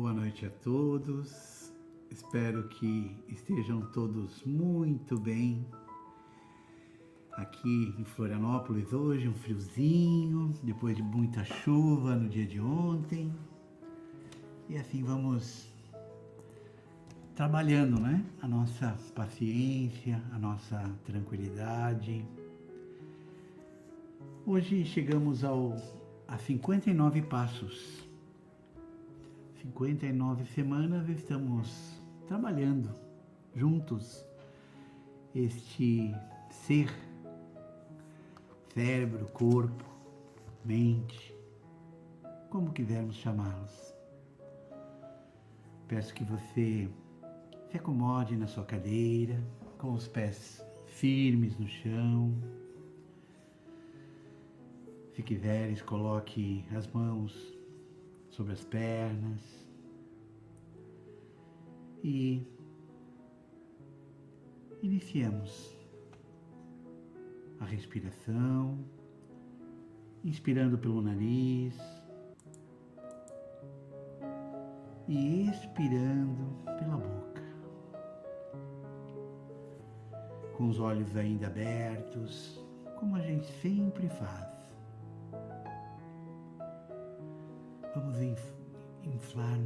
Boa noite a todos. Espero que estejam todos muito bem. Aqui em Florianópolis hoje um friozinho, depois de muita chuva no dia de ontem. E assim vamos trabalhando, né? A nossa paciência, a nossa tranquilidade. Hoje chegamos ao a 59 passos 59 semanas estamos trabalhando juntos este ser, cérebro, corpo, mente, como quisermos chamá-los. Peço que você se acomode na sua cadeira, com os pés firmes no chão. Se quiseres, coloque as mãos sobre as pernas e iniciamos a respiração, inspirando pelo nariz e expirando pela boca. Com os olhos ainda abertos, como a gente sempre faz. Vamos inflar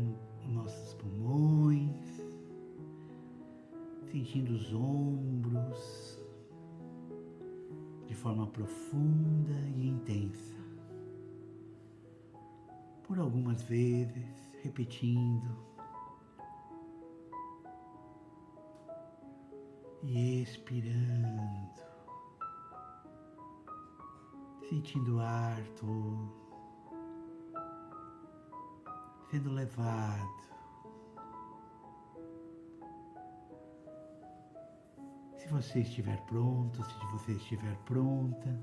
nossos pulmões, sentindo os ombros de forma profunda e intensa. Por algumas vezes, repetindo. E expirando, sentindo o ar todo sendo levado. Se você estiver pronto, se você estiver pronta,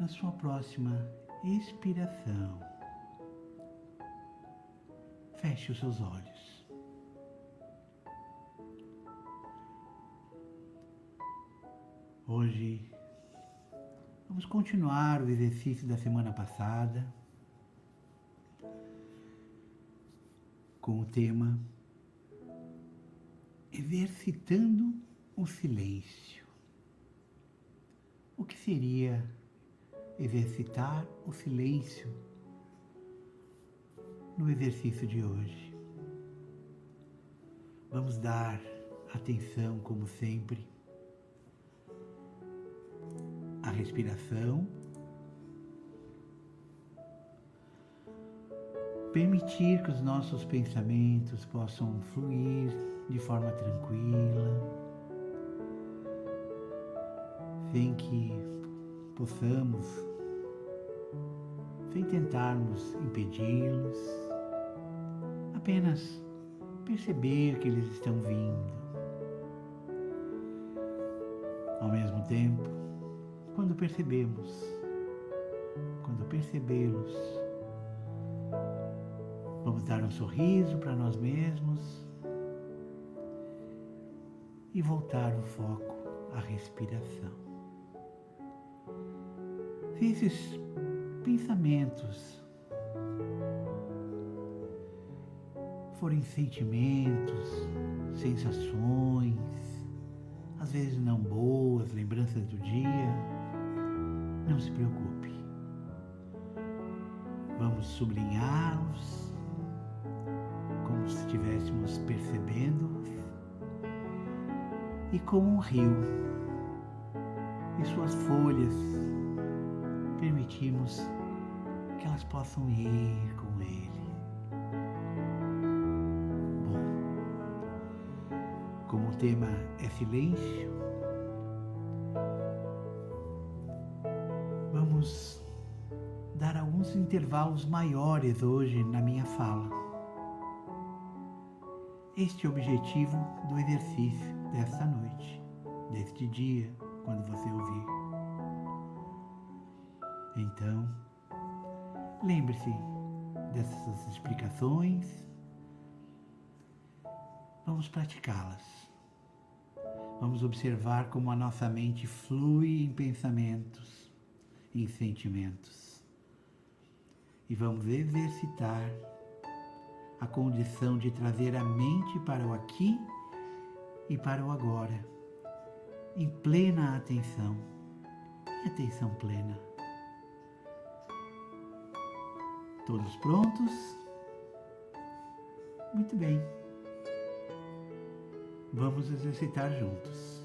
na sua próxima expiração, feche os seus olhos. Hoje vamos continuar o exercício da semana passada. Com o tema Exercitando o Silêncio. O que seria exercitar o silêncio no exercício de hoje? Vamos dar atenção, como sempre, à respiração permitir que os nossos pensamentos possam fluir de forma tranquila, sem que possamos, sem tentarmos impedi-los, apenas perceber que eles estão vindo. Ao mesmo tempo, quando percebemos, quando percebê-los, Vamos dar um sorriso para nós mesmos e voltar o foco à respiração. Se esses pensamentos forem sentimentos, sensações, às vezes não boas, lembranças do dia, não se preocupe. Vamos sublinhá-los estivéssemos percebendo e como um rio e suas folhas permitimos que elas possam ir com ele. Bom, como o tema é silêncio, vamos dar alguns intervalos maiores hoje na minha fala este é o objetivo do exercício desta noite, deste dia, quando você ouvir. Então, lembre-se dessas explicações, vamos praticá-las. Vamos observar como a nossa mente flui em pensamentos, em sentimentos. E vamos exercitar a condição de trazer a mente para o aqui e para o agora, em plena atenção, em atenção plena. Todos prontos? Muito bem. Vamos exercitar juntos.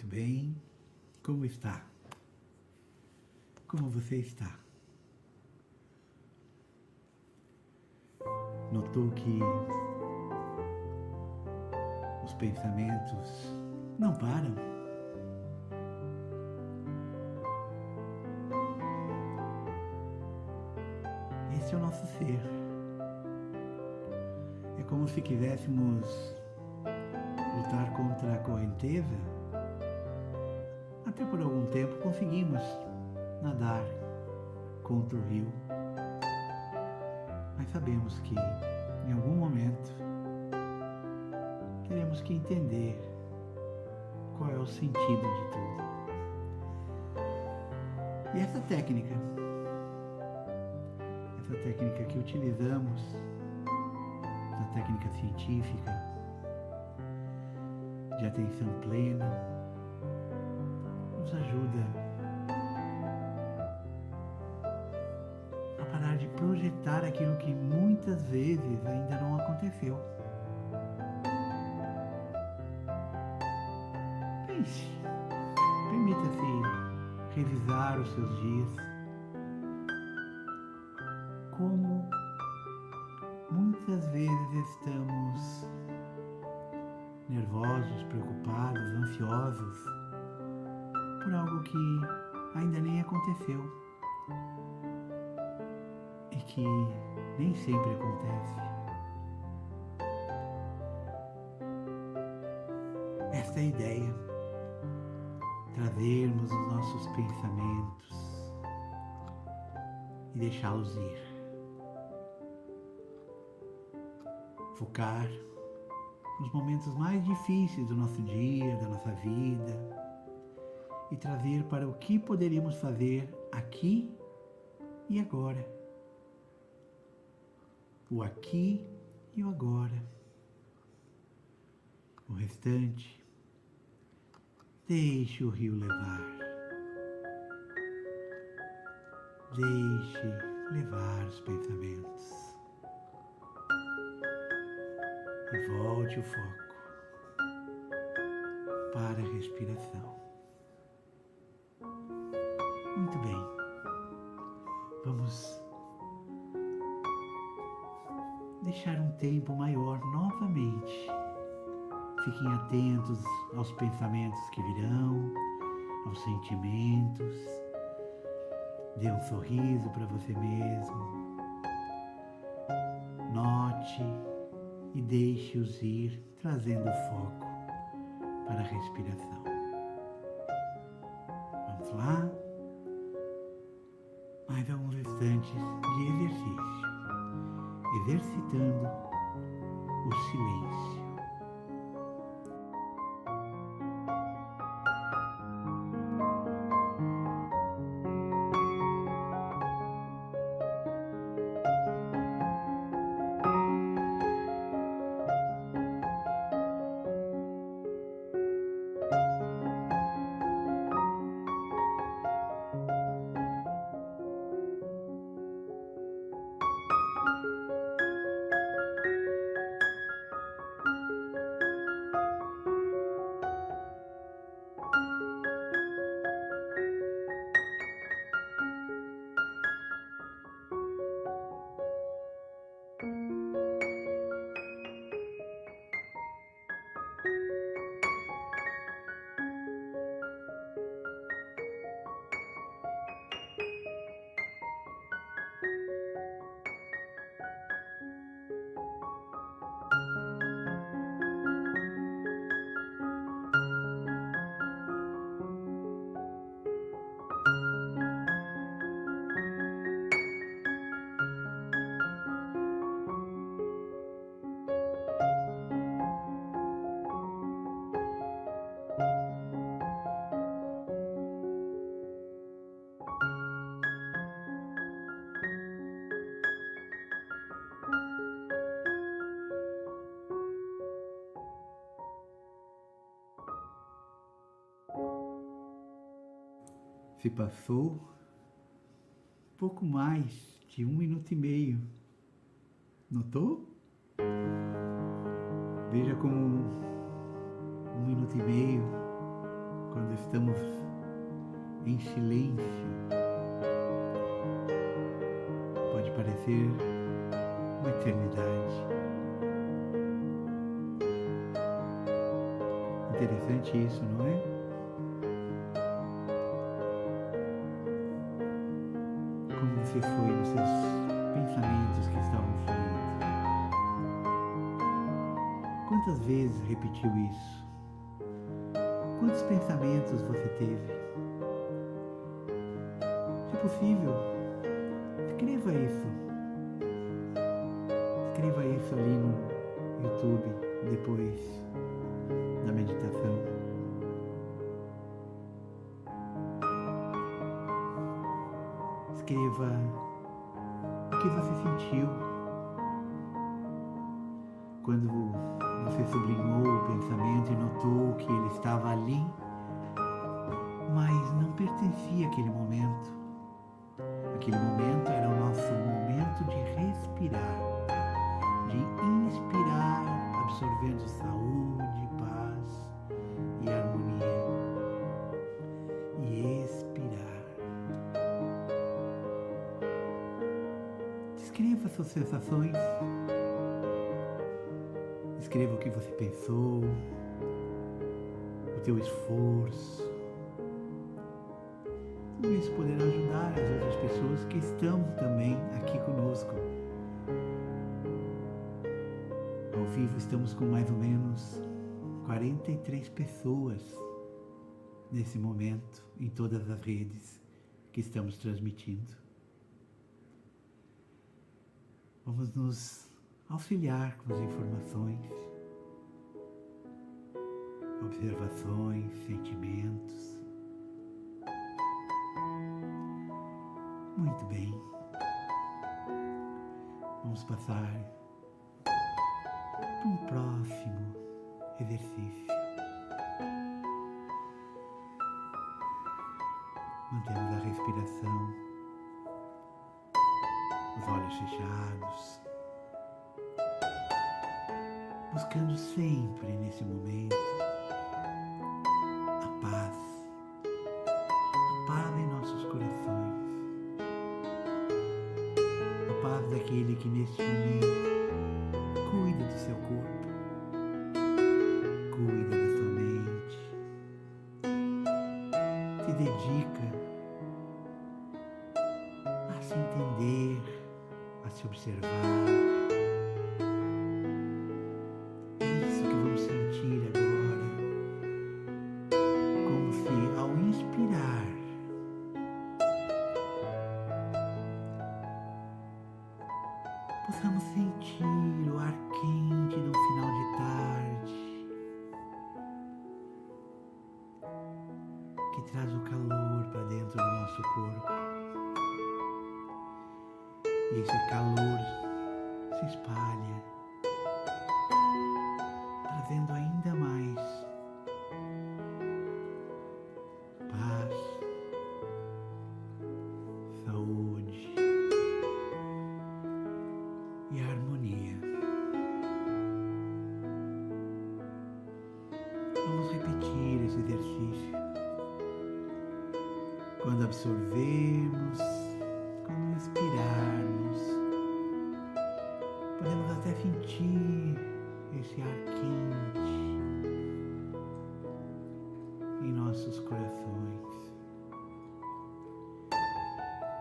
Muito bem. Como está? Como você está? Notou que os pensamentos não param? Esse é o nosso ser. É como se quiséssemos lutar contra a correnteza por algum tempo conseguimos nadar contra o rio. Mas sabemos que em algum momento teremos que entender qual é o sentido de tudo. E essa técnica, essa técnica que utilizamos, essa técnica científica de atenção plena, ajuda a parar de projetar aquilo que muitas vezes ainda não aconteceu. Pense, permita-se revisar os seus dias. Como muitas vezes estamos nervosos, preocupados, ansiosos por algo que ainda nem aconteceu e que nem sempre acontece. Esta é a ideia, trazermos os nossos pensamentos e deixá-los ir. Focar nos momentos mais difíceis do nosso dia, da nossa vida, e trazer para o que poderíamos fazer aqui e agora. O aqui e o agora. O restante, deixe o rio levar. Deixe levar os pensamentos. E volte o foco para a respiração. Muito bem. Vamos deixar um tempo maior novamente. Fiquem atentos aos pensamentos que virão, aos sentimentos. Dê um sorriso para você mesmo. Note e deixe-os ir, trazendo foco para a respiração. Vamos lá? Exercitando Se passou pouco mais de um minuto e meio. Notou? Veja como um minuto e meio, quando estamos em silêncio, pode parecer uma eternidade. Interessante isso, não é? Você foi nos seus pensamentos que estavam fluindo? Quantas vezes repetiu isso? Quantos pensamentos você teve? Se possível, escreva isso. Escreva isso ali no YouTube depois da meditação. Escreva o que você sentiu quando você sublinhou o pensamento e notou que ele estava ali, mas não pertencia àquele momento. Aquele momento era o nosso momento de respirar, de inspirar, absorvendo saúde, suas sensações. Escreva o que você pensou, o teu esforço. Tudo isso poderá ajudar as outras pessoas que estão também aqui conosco. Ao vivo estamos com mais ou menos 43 pessoas nesse momento em todas as redes que estamos transmitindo. Vamos nos auxiliar com as informações, observações, sentimentos. Muito bem. Vamos passar para um próximo exercício. Os olhos fechados, buscando sempre nesse momento observar. E esse calor se espalha, trazendo ainda mais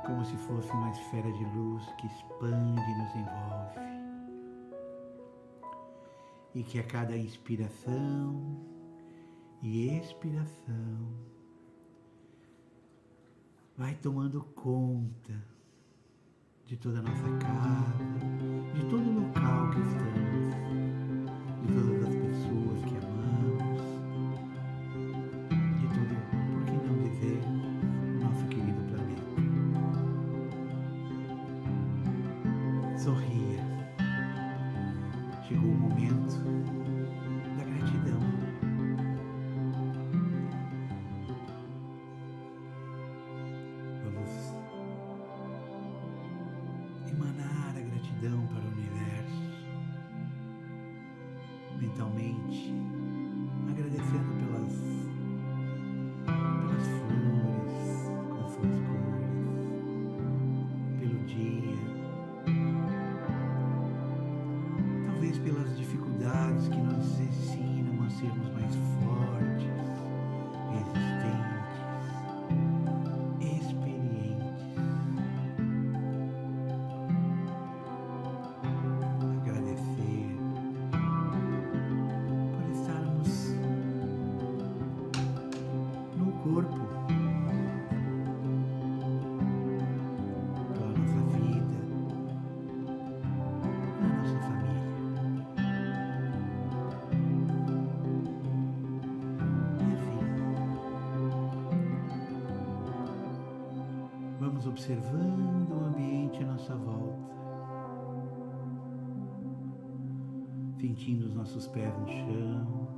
como se fosse uma esfera de luz que expande e nos envolve, e que a cada inspiração e expiração vai tomando conta de toda a nossa casa, de todo o local que estamos, observando o ambiente à nossa volta. sentindo os nossos pés no chão.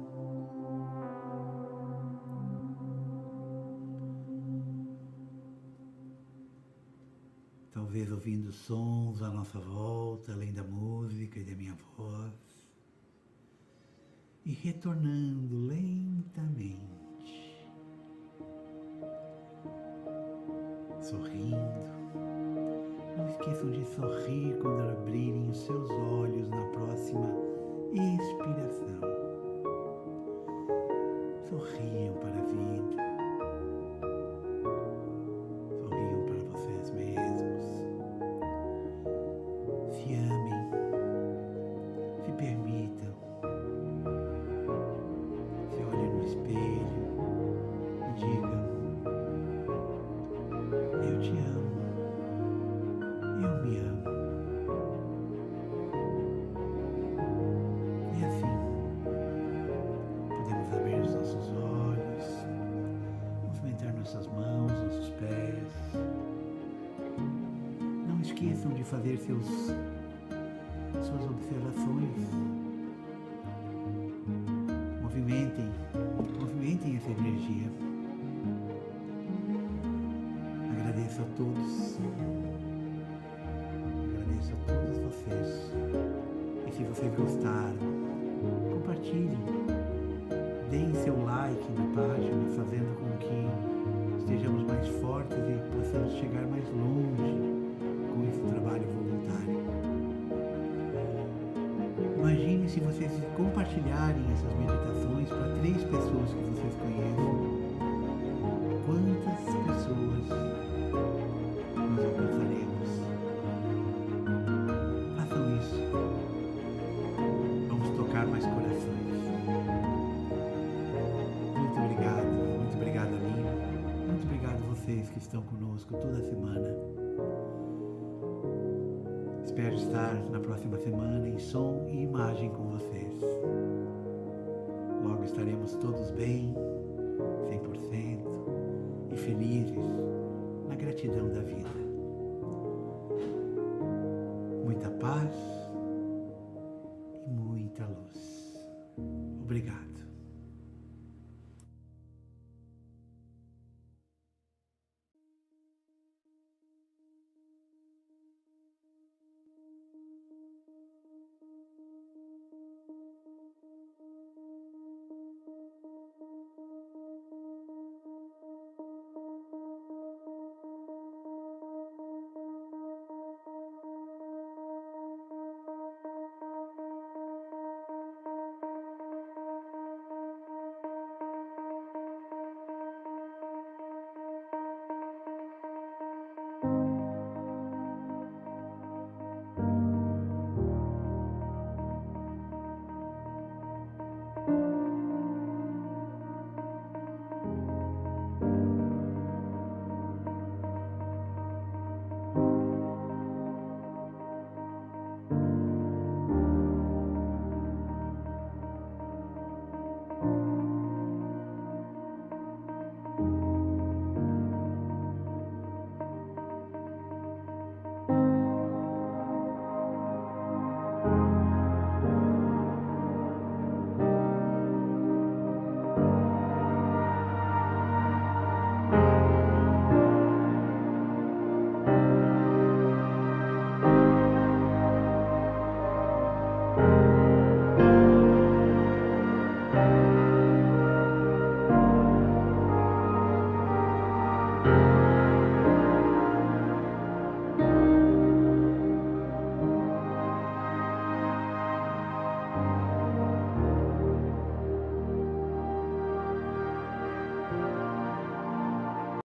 Talvez ouvindo sons à nossa volta, além da música e da minha voz. E retornando lentamente, sorrindo. Esqueçam de sorrir quando abrirem os seus olhos na próxima expiração. Sorriam para a vida. Seus, suas observações. Movimentem, movimentem essa energia. Agradeço a todos. Agradeço a todos vocês. E se vocês gostaram, compartilhem. Deem seu like na página, fazendo com que estejamos mais fortes e possamos chegar mais longe com esse trabalho se vocês compartilharem essas meditações para três pessoas que vocês conhecem. Quantas pessoas nós alcançaremos? Façam isso. Vamos tocar mais corações. Muito obrigado, muito obrigado, Aline. Muito obrigado vocês que estão conosco toda semana. Espero estar na próxima semana em som e imagem. Logo estaremos todos bem, 100% e felizes na gratidão da vida. Muita paz e muita luz.